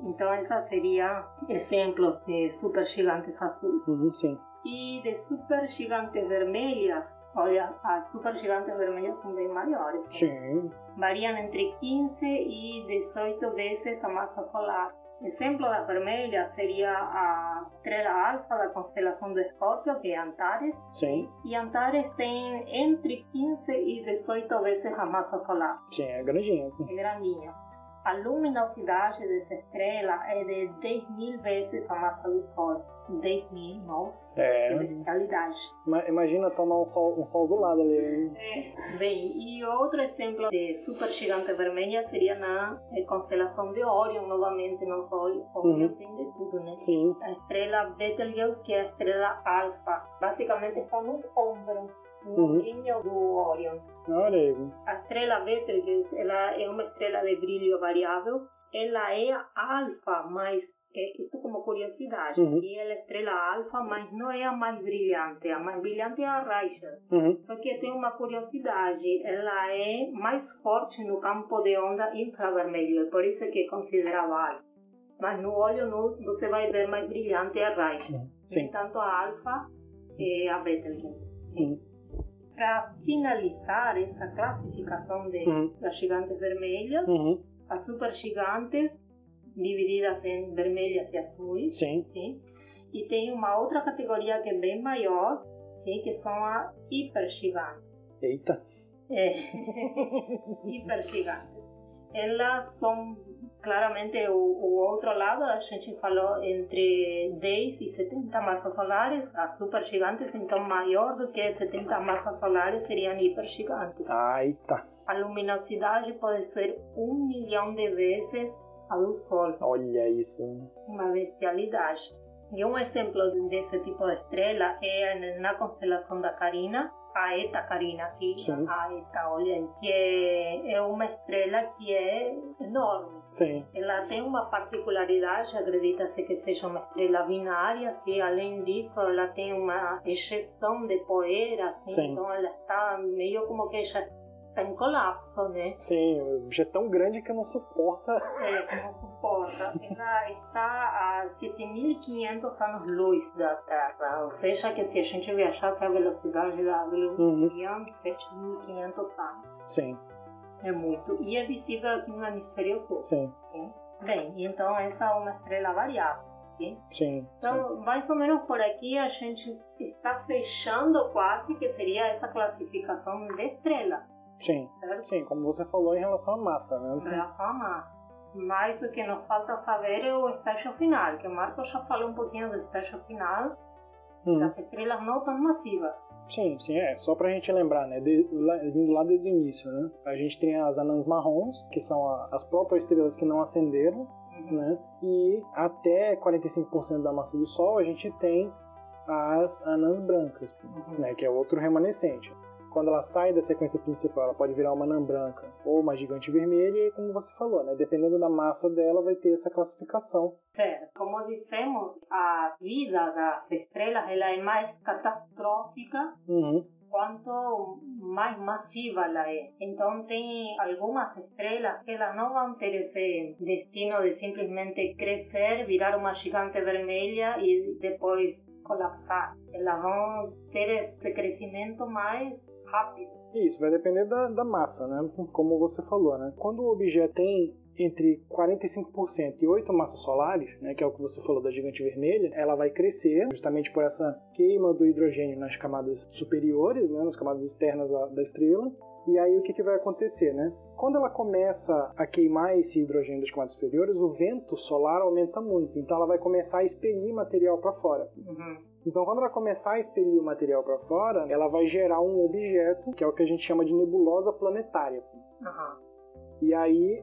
então, esses seriam exemplos de supergigantes azuis. Uhum, sim. E de supergigantes vermelhas, olha, as supergigantes vermelhas são bem maiores. né? Sim. Variam entre 15 e 18 vezes a massa solar. Exemplo das vermelhas seria a estrela alfa da constelação do Escorpio, que é Antares, Sim. e Antares tem entre 15 e 18 vezes a massa solar. Sim, é grandinha. É grandinha. A luminosidade dessa estrela é de 10 mil vezes a massa do Sol. 10 mil, nossa, É. que bestialidade. Ma- Imagina tomar um sol, um sol do lado ali. hein? É, bem, e outro exemplo de supergigante vermelha seria na eh, constelação de Orion, novamente no Sol. Orion Uhum. tem de tudo, né? Sim. A estrela Betelgeuse, que é a estrela alfa, basicamente está no ombro, no Uhum. do Orion. Olha. A estrela Betelgeuse ela é uma estrela de brilho variável. Ela é alfa, mas é, isso como curiosidade. Uhum. E ela é a estrela alfa, mas não é a mais brilhante. A mais brilhante é a Raicha. Uhum. Só que tem uma curiosidade, ela é mais forte no campo de onda infravermelho, por isso que é considerada alfa. Mas no olho nu você vai ver mais brilhante a Raicha. Uhum. Sim. entanto, a alfa é a Betelgeuse. Uhum. Para finalizar essa classificação de, Uhum. das gigantes vermelhas, Uhum. as supergigantes divididas em vermelhas e azuis, Sim. sim. E tem uma outra categoria que é bem maior, sim, que são as hipergigantes. Eita. É. [laughs] hipergigantes. Elas são claramente o, o outro lado, a gente falou entre 10 e 70 massas solares, as supergigantes, então maior do que 70 massas solares seriam hipergigantes. Ah, eita. A luminosidade pode ser um milhão de vezes a do Sol, Olha isso. uma bestialidade. E um exemplo desse tipo de estrela é na constelação da Carina, a Eta Carina, sim, Sim. a Eta, olha que é, é uma estrela que é enorme. Sim. Ela tem uma particularidade, acredita-se que seja uma estrela binária, sim. além disso, ela tem uma ejeção de poeira, assim, então ela está meio como que já está em colapso, né? Sim, o bicho é tão grande que não suporta. É, não suporta. Ela está a 7.500 anos-luz da Terra, ou seja, que se a gente viajasse à velocidade da luz, Uhum. seriam 7.500 anos. Sim, É muito. E é visível aqui no hemisfério sul. sim, Sim. Bem, então essa é uma estrela variável. Sim? sim. sim. Então, mais ou menos por aqui a gente está fechando quase que seria essa classificação de estrelas, Sim, certo? sim, como você falou em relação à massa, Em né? relação à massa. Mas o que nos falta saber é o estágio final, que o Marcos já falou um pouquinho do estágio final Uhum. das estrelas não tão massivas. Sim, sim, é. Só pra gente lembrar, né? de- lá- vindo lá desde o início, né? A gente tem as anãs marrons, que são a- as protoestrelas que não acenderam, Uhum. né? E até 45% da massa do Sol a gente tem as anãs brancas, Uhum. né? Que é outro remanescente. Quando ela sai da sequência principal, ela pode virar uma anã branca ou uma gigante vermelha, e como você falou, né? Dependendo da massa dela, vai ter essa classificação. Certo. Como dissemos, a vida das estrelas ela é mais catastrófica Uhum. quanto mais massiva ela é. Então tem algumas estrelas que elas não vão ter esse destino de simplesmente crescer, virar uma gigante vermelha e depois colapsar. Elas vão ter esse crescimento mais rápido. Isso, vai depender da, da massa, né? Como você falou, né? Quando o objeto tem entre 45% e 8 massas solares, né, que é o que você falou da gigante vermelha, ela vai crescer justamente por essa queima do hidrogênio nas camadas superiores, né, nas camadas externas da, estrela. E aí o que, que vai acontecer, né? Quando ela começa a queimar esse hidrogênio das camadas superiores, o vento solar aumenta muito, então ela vai começar a expelir material para fora. Uhum. Então, quando ela começar a expelir o material para fora, ela vai gerar um objeto que é o que a gente chama de nebulosa planetária. Uhum. E aí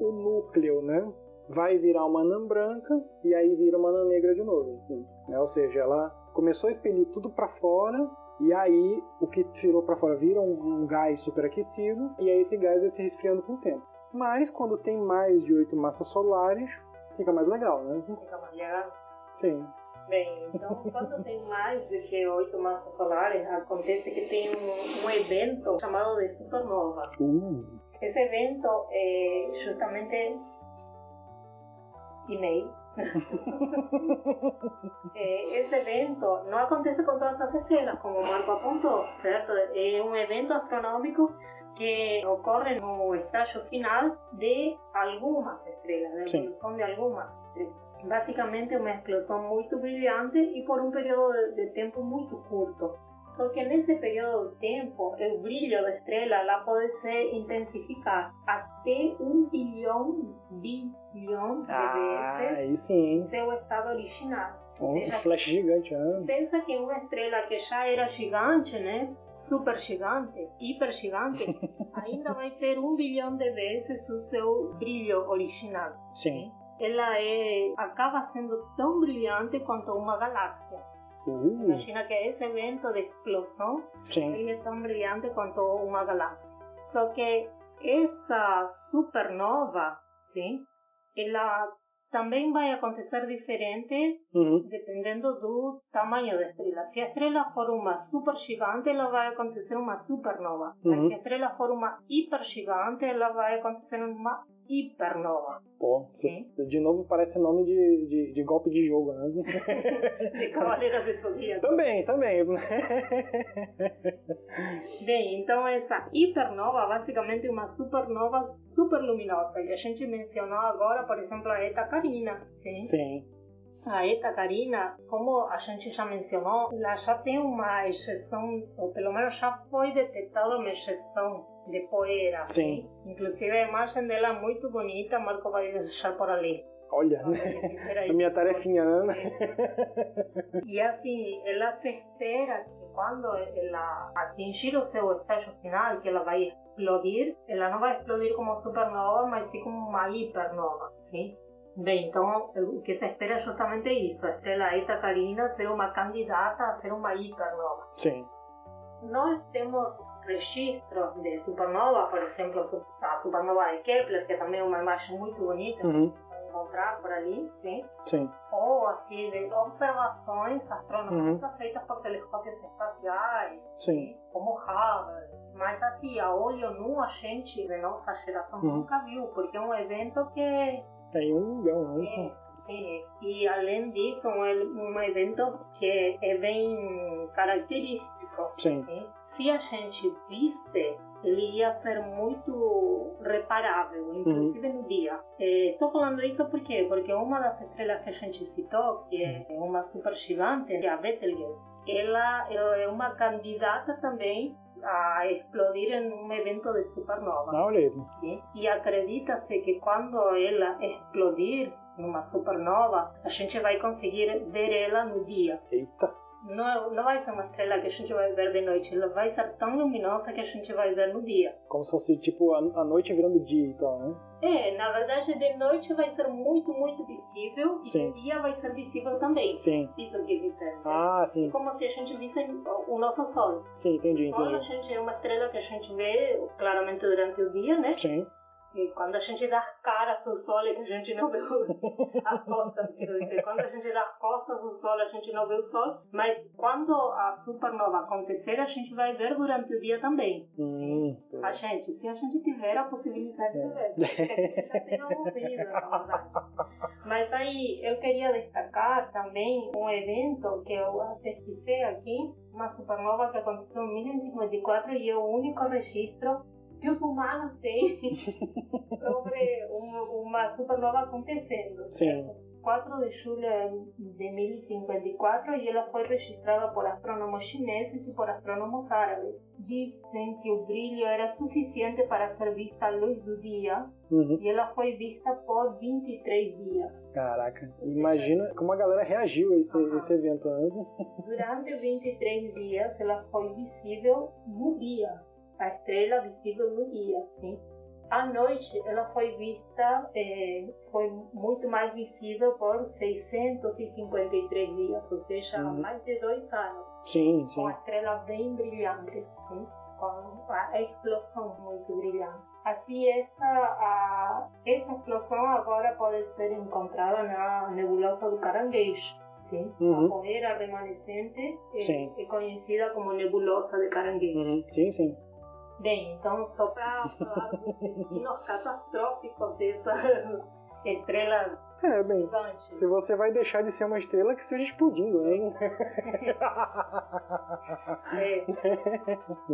o núcleo, né, vai virar uma anã branca e aí vira uma anã negra de novo. Né? Ou seja, ela começou a expelir tudo para fora e aí o que virou para fora vira um, um gás superaquecido e aí esse gás vai se resfriando com o tempo. Mas quando tem mais de oito massas solares, fica mais legal, né? Fica mais legal. Sim. Bem, então quando tem mais do que oito massas solares, acontece que tem um, um evento chamado de supernova. Uh, Esse evento é justamente e-mail. [laughs] É, Esse evento não acontece com todas as estrelas, como o Marco apontou, certo? É um evento astronômico que ocorre no estágio final de algumas estrelas, da Sim. evolução de algumas estrelas. Basicamente explosão muito brilhante e por um período de tempo muito curto. Só que nesse período de tempo, o brilho da estrela ela pode se intensificar até um bilhão bilhão de Ah, vezes sim. seu estado original. Ou Um seja, flash gigante, né? Pensa que uma estrela que já era gigante, né? Super gigante, hiper gigante, [laughs] ainda vai ter um bilhão de vezes o seu brilho original. Sim. Ela é, acaba sendo tão brilhante quanto uma galáxia. Uh, Imagina que esse evento de explosão sim. ele é tão brilhante quanto uma galáxia. Só que essa supernova, sim, ela também vai acontecer diferente Uhum. dependendo do tamanho da estrela. Se a estrela for uma super gigante, ela vai acontecer uma supernova. Uhum. se a estrela for uma hiper gigante, ela vai acontecer uma hipernova. Pô, Sim. de novo parece nome de, de, de golpe de jogo, né? [laughs] De Cavaleiros de Zodíaco. também, também. Bem, então essa hipernova basicamente uma supernova super luminosa. E a gente mencionou agora, por exemplo, a Eta Carina. Sim? Sim. A Eta Carina, como a gente já mencionou, ela já tem uma ejeção, ou pelo menos já foi detectada uma ejeção de poeira. Sim. Inclusive a imagem dela é muito bonita, Marco vai deixar por ali. Olha, [laughs] aí. a minha tarefinha, né? [laughs] E assim, ela se espera que quando ela atingir o seu estágio final, que ela vai explodir, ela não vai explodir como supernova, mas sim como uma hipernova, sim? Bem, então o que se espera é justamente isso, a estrela Eta Carina ser uma candidata a ser uma hipernova. Sim. Nós temos registros de supernova, por exemplo, a supernova de Kepler, que também é uma imagem muito bonita, Uhum. encontrar por ali, sim? Sim. ou assim de observações astronômicas feitas por telescópios espaciais, Sim. como Hubble. Mas assim, a olho nu a gente de nossa geração Uhum. nunca viu, porque é um evento que Tem um milhão, né? é, sim, e além disso, um, um evento que é bem característico. Sim. sim. Se a gente visse, ele ia ser muito reparável, inclusive no dia. Estou falando isso por quê? Porque uma das estrelas que a gente citou, que é uma super gigante, que é a Betelgeuse, ela é uma candidata também a explodir em um evento de supernova. Aí. Sim. E acredita-se que quando ela explodir numa supernova, a gente vai conseguir ver ela no dia. Eita. Não, não vai ser uma estrela que a gente vai ver de noite, ela vai ser tão luminosa que a gente vai ver no dia. Como se fosse tipo a, a noite virando dia e tal, né? É, na verdade, de noite vai ser muito, muito visível e Sim. de dia vai ser visível também. Sim. Isso que dizer. Ah, sim. Como se a gente visse o nosso Sol. Sim, entendi, O Sol a entendi. gente é uma estrela que a gente vê claramente durante o dia, né? Sim. E quando a gente dá as caras ao sol é a gente não vê [laughs] quero dizer. Quando a gente dá as costas ao sol, a gente não vê o sol. Mas quando a supernova acontecer, a gente vai ver durante o dia também. Hum. A gente, se a gente tiver a possibilidade de ver. A já tem ouvido, na verdade. Mas aí eu queria destacar também um evento que eu pesquisei aqui, uma supernova que aconteceu em 1954 e é o único registro que os humanos têm [laughs] sobre um- uma supernova acontecendo. Sim. certo? 4 de julho de 1054 e ela foi registrada por astrônomos chineses e por astrônomos árabes. Dizem que o brilho era suficiente para ser vista à luz do dia Uhum. e ela foi vista por 23 dias. Caraca. Imagina como a galera reagiu a esse, Aham. esse evento, né? Durante 23 dias ela foi visível no dia, a estrela visível no dia, sim. À noite ela foi vista, eh, foi muito mais visível por 653 dias, ou seja, Uhum. mais de dois anos, Sim, sim. com a estrela bem brilhante, sim, com a explosão muito brilhante. Assim, essa, a, essa explosão agora pode ser encontrada na nebulosa do Caranguejo. Sim, Uhum. a poeira remanescente é, é conhecida como nebulosa de Caranguejo. Uhum. Sim, sim. Bem, então só para falar dos destinos [laughs] catastróficos dessas [laughs] estrelas É, bem. gigantes. Se você vai deixar de ser uma estrela, que seja explodindo, né? [laughs] É.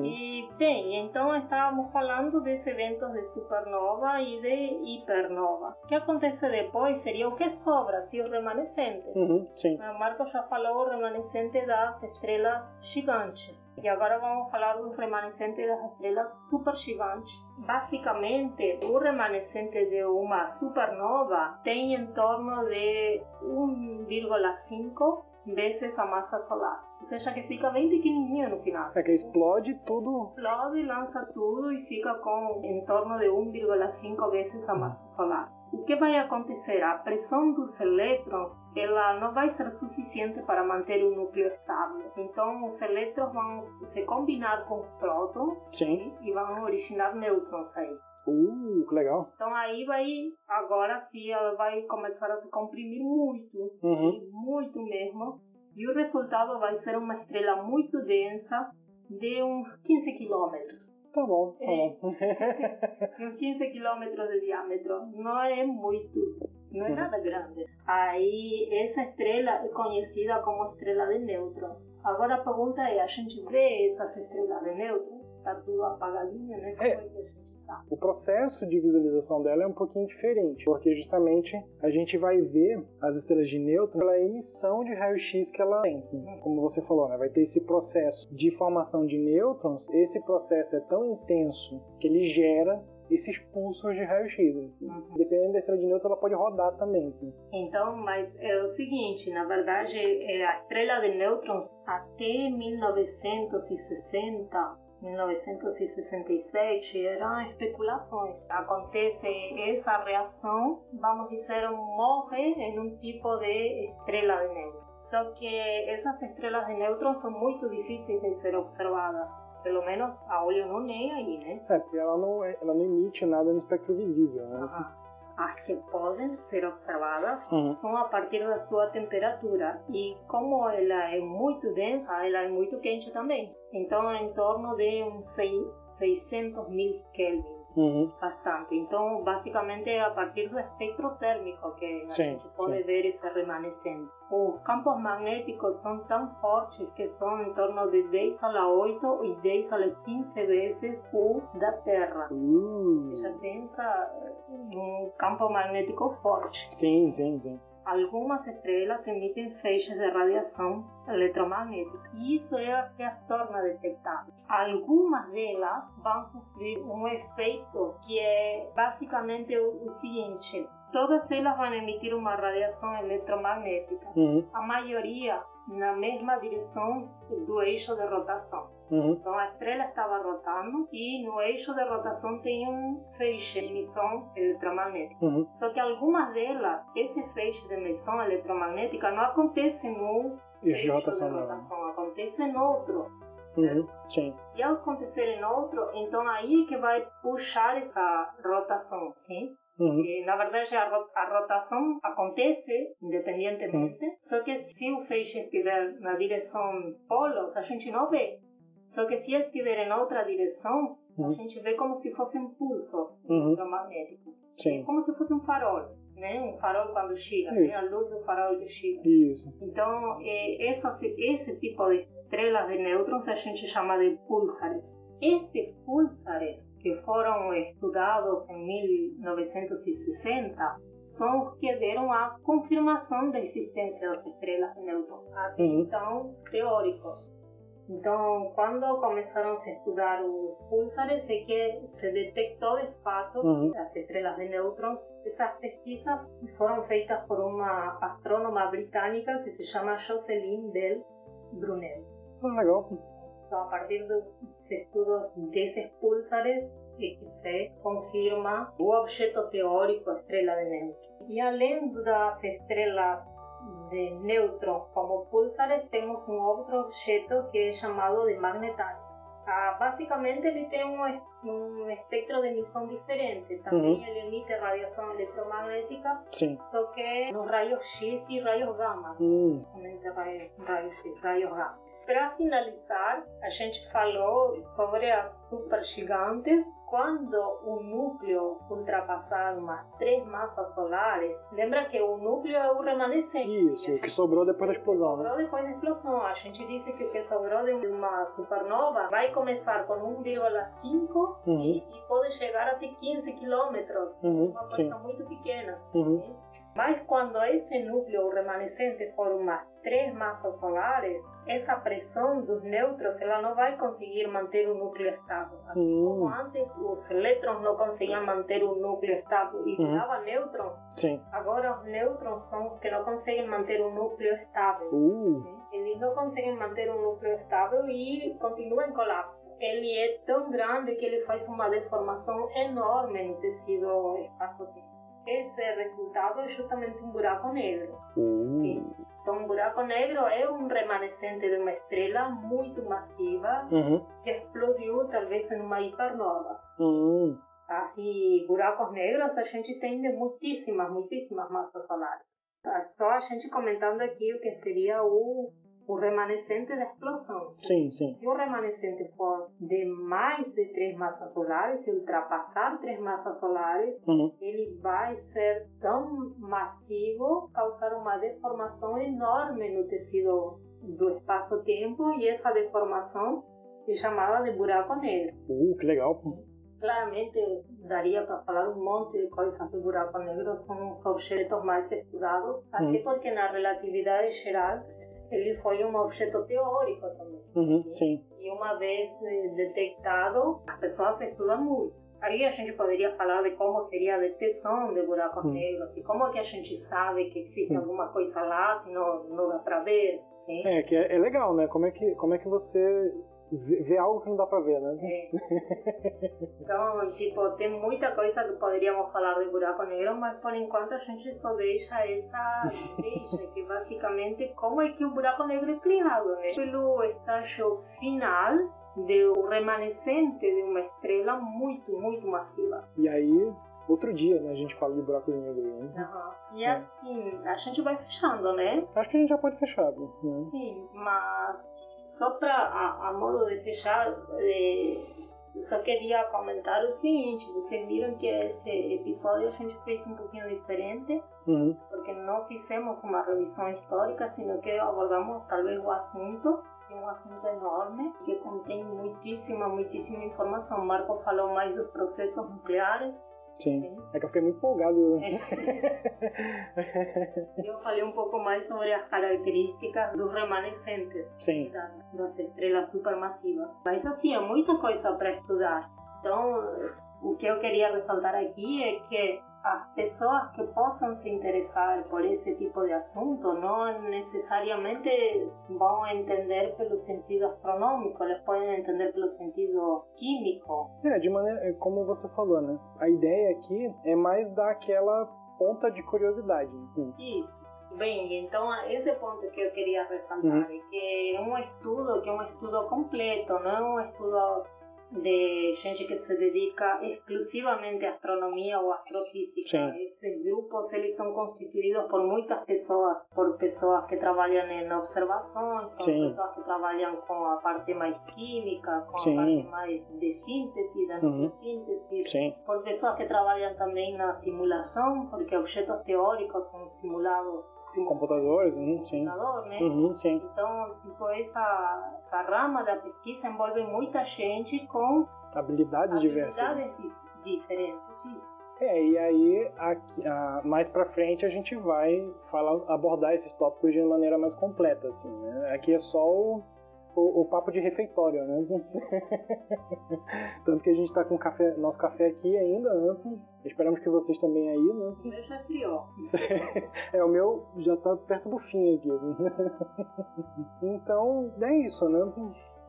E bem, então estávamos falando desse evento de supernova e de hipernova. O que acontece depois seria o que sobra, se o remanescente. Uhum, sim. O Marco já falou o remanescente das estrelas gigantes. E agora vamos falar dos remanescentes das estrelas supergigantes. Basicamente, o remanescente de uma supernova tem em torno de 1,5 vezes a massa solar. Ou seja, que fica bem pequenininho no final. É que explode tudo. Explode, lança tudo e fica com em torno de 1,5 vezes a massa solar. O que vai acontecer? A pressão dos elétrons ela não vai ser suficiente para manter o núcleo estável. Então, os elétrons vão se combinar com os prótons Sim. e vão originar nêutrons aí. Uh, que legal. Então aí vai, agora sim, ela vai começar a se comprimir muito, Uhum. muito mesmo. E o resultado vai ser uma estrela muito densa de uns 15 quilômetros. Tá bom, tá É. bom. Uns [laughs] 15 quilômetros de diâmetro. Não é muito, não é Uhum. nada grande. Aí essa estrela é conhecida como estrela de nêutrons. Agora a pergunta é, a gente vê essas estrelas de nêutrons? Está tudo apagadinho, né? Como É. sabe? O processo de visualização dela é um pouquinho diferente, porque justamente a gente vai ver as estrelas de nêutron pela emissão de raio-x que ela tem. Como você falou, né? vai ter esse processo de formação de nêutrons. Esse processo é tão intenso que ele gera esses pulsos de raio-x. Uhum. Dependendo da estrela de nêutron, ela pode rodar também. Então, mas é o seguinte, na verdade, é a estrela de nêutrons até 1960, 1967 eram especulações. Acontece essa reação, vamos dizer, morre em um tipo de estrela de nêutrons. Só que essas estrelas de nêutrons são muito difíceis de ser observadas. Pelo menos a olho não é aí, né? É, porque ela não, é- ela não emite nada no espectro visível. Né? As que podem ser observadas Uhum. são a partir da sua temperatura. E como ela é muito densa, ela é muito quente também. Então, é em torno de uns seis- 600 mil Kelvin. Uhum. Bastante. Então, basicamente, a partir do espectro térmico que a Sim, gente pode sim. ver esse remanescente. Os campos magnéticos são tão fortes que são em torno de 10 a la 8 e 10 a la 15 vezes o da Terra. Uh. Já pensa um campo magnético forte. Sim, sim, sim. Algumas estrelas emitem feixes de radiação eletromagnética. E isso é o que as torna detectáveis. Algumas delas vão sofrer um efeito que é basicamente o, o seguinte: todas elas vão emitir uma radiação eletromagnética. Uhum. A maioria na mesma direção do eixo de rotação. Uhum. Então a estrela estava rotando e no eixo de rotação tem um feixe de emissão eletromagnética. Uhum. Só que algumas delas, esse feixe de emissão eletromagnética não acontece no Eixo de rotação de não. rotação, acontece em outro. Uhum. Sim. E ao acontecer em outro, então aí que vai puxar essa rotação, sim? Uhum. E, na verdade, a, ro- a rotação acontece independentemente, só que se o feixe estiver na direção polos, a gente não vê. Só que se ele estiver em outra direção, a Uhum. gente vê como se fossem pulsos Uhum. eletromagnéticos. Sim. Como se fosse um farol, né? Um farol quando gira, Isso. né? a luz do farol que gira. Isso. Então, eh, essas, esse tipo de estrelas de nêutrons a gente chama de púlsares. Esses púlsares que foram estudados em 1960 são os que deram a confirmação da existência das estrelas de nêutrons. Até Uhum. então, teóricos. Então, quando começaram a se estudar os púlsares, é que se detectou de fato Uhum. as estrelas de nêutrons. Essas pesquisas foram feitas por uma astrônoma britânica que se chama Jocelyn Bell Brunel. Ah, legal. Então, a partir dos estudos desses púlsares, é que se confirma o objeto teórico, a estrela de nêutrons. E além das estrelas de nêutrons como púlsares, temos um outro objeto que é chamado de magnetários. Ah, basicamente, ele tem um, es- um espectro de emissão diferente. Também Uhum. ele emite radiação eletromagnética, Sim. só que nos raios X e raios gama Hum. somente raios, raios X, raios gama. Para finalizar, a gente falou sobre as supergigantes. Quando o núcleo ultrapassar umas três massas solares, lembra que o núcleo é o remanescente. Isso, o que sobrou depois da explosão, né? Sobrou depois da explosão. A gente disse que o que sobrou de uma supernova vai começar com 1,5 Uhum. e, e pode chegar até 15 quilômetros. Uhum, Uma coisa sim. muito pequena. Uhum. né? Mas quando esse núcleo remanescente formar três massas solares, essa pressão dos nêutrons ela não vai conseguir manter o núcleo estável. Assim Hum. como antes os elétrons não conseguiam manter o núcleo estável e Uhum. viravam nêutrons, Sim. agora os nêutrons são os que não conseguem manter o núcleo estável. Uh. Eles não conseguem manter um núcleo estável e continuam em colapso. Ele é tão grande que ele faz uma deformação enorme no tecido espaço-tempo. Esse resultado é justamente um buraco negro. Uh. Sim. Então, um buraco negro é um remanescente de uma estrela muito massiva Uhum. que explodiu talvez em uma hipernova. Hum. Assim, buracos negros a gente tem de muitíssimas, muitíssimas massas solares. Tá Só a gente comentando aqui o que seria o, o remanescente da explosão. Sim, sim. Se o remanescente for de mais de três massas solares, se ultrapassar três massas solares, Uhum. ele vai ser tão massivo, causar uma deformação enorme no tecido do espaço-tempo e essa deformação é chamada de buraco negro. Uh, que legal. Claramente daria para falar um monte de coisas do buraco negro, são os objetos mais estudados, até porque na relatividade geral ele foi um objeto teórico também. Uhum. Sim. E uma vez eh, detectado, as pessoas estudam muito. Aí a gente poderia falar de como seria a detecção de buracos Hum. negros e como que a gente sabe que existe Hum. alguma coisa lá se não, não dá para ver. Sim. É, que é, é legal, né? Como é que, como é que você vê algo que não dá pra ver, né? É. Então, tipo, tem muita coisa que poderíamos falar de buraco negro, mas por enquanto a gente só deixa essa deixa, que basicamente como é que o buraco negro é criado, né? Pelo estágio final do remanescente de uma estrela muito, muito massiva. E aí, outro dia, né, a gente fala de buraco negro. Né? Aham. E É. assim, a gente vai fechando, né? Acho que a gente já pode fechar. Né? Sim, mas só para a, modo de fechar, eh, eu só queria comentar o seguinte: vocês viram que esse episódio a gente fez um pouquinho diferente, Uhum. porque não fizemos uma revisão histórica, sino que abordamos talvez o assunto. que É um assunto enorme que contém muitíssima, muitíssima informação. O Marco falou mais dos processos nucleares. Sim. Sim. É que eu fiquei muito empolgado. [laughs] Eu falei um pouco mais sobre as características dos remanescentes. Sim. da- das estrelas supermassivas. Mas assim, é muita coisa para estudar. Então, o que eu queria ressaltar aqui é que as pessoas que possam se interessar por esse tipo de assunto não necessariamente vão entender pelo sentido astronômico, eles podem entender pelo sentido químico. É, de maneira. é Como você falou, né? A ideia aqui é mais dar aquela ponta de curiosidade. Hum. Isso. Bem, então esse ponto que eu queria ressaltar Uhum. é que é um estudo que é um estudo completo, não é um estudo de gente que se dedica exclusivamente à astronomia ou astrofísica. Esses grupos eles são constituídos por muitas pessoas, por pessoas que trabalham em observações, por Sim. pessoas que trabalham com a parte mais química, com Sim. a parte mais de síntese, da Uhum. síntese, Sim. por pessoas que trabalham também na simulação, porque objetos teóricos são simulados Sim. Computadores, uhum, sim. computador, né? Uhum, sim. Então, tipo, essa, essa rama da pesquisa envolve muita gente com Habilidades diversas. habilidades di- diferentes. Isso. É, e aí, aqui, a- mais pra frente, a gente vai falar, abordar esses tópicos de maneira mais completa, assim, né? Aqui é só o, o, o papo de refeitório, né? [laughs] Tanto que a gente tá com café, nosso café aqui ainda, né? Esperamos que vocês também aí, né? O meu já criou. [laughs] É, o meu já tá perto do fim aqui. [laughs] então, é isso, né?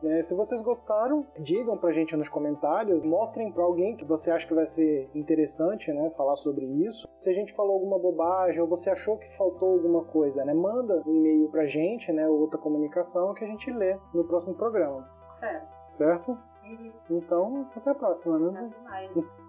É, se vocês gostaram, digam pra gente nos comentários, mostrem pra alguém que você acha que vai ser interessante, né, falar sobre isso. Se a gente falou alguma bobagem ou você achou que faltou alguma coisa, né, manda um e-mail pra gente, né, ou outra comunicação que a gente lê no próximo programa, Certo. certo? Uhum. Então, até a próxima, né? Até mais. [laughs]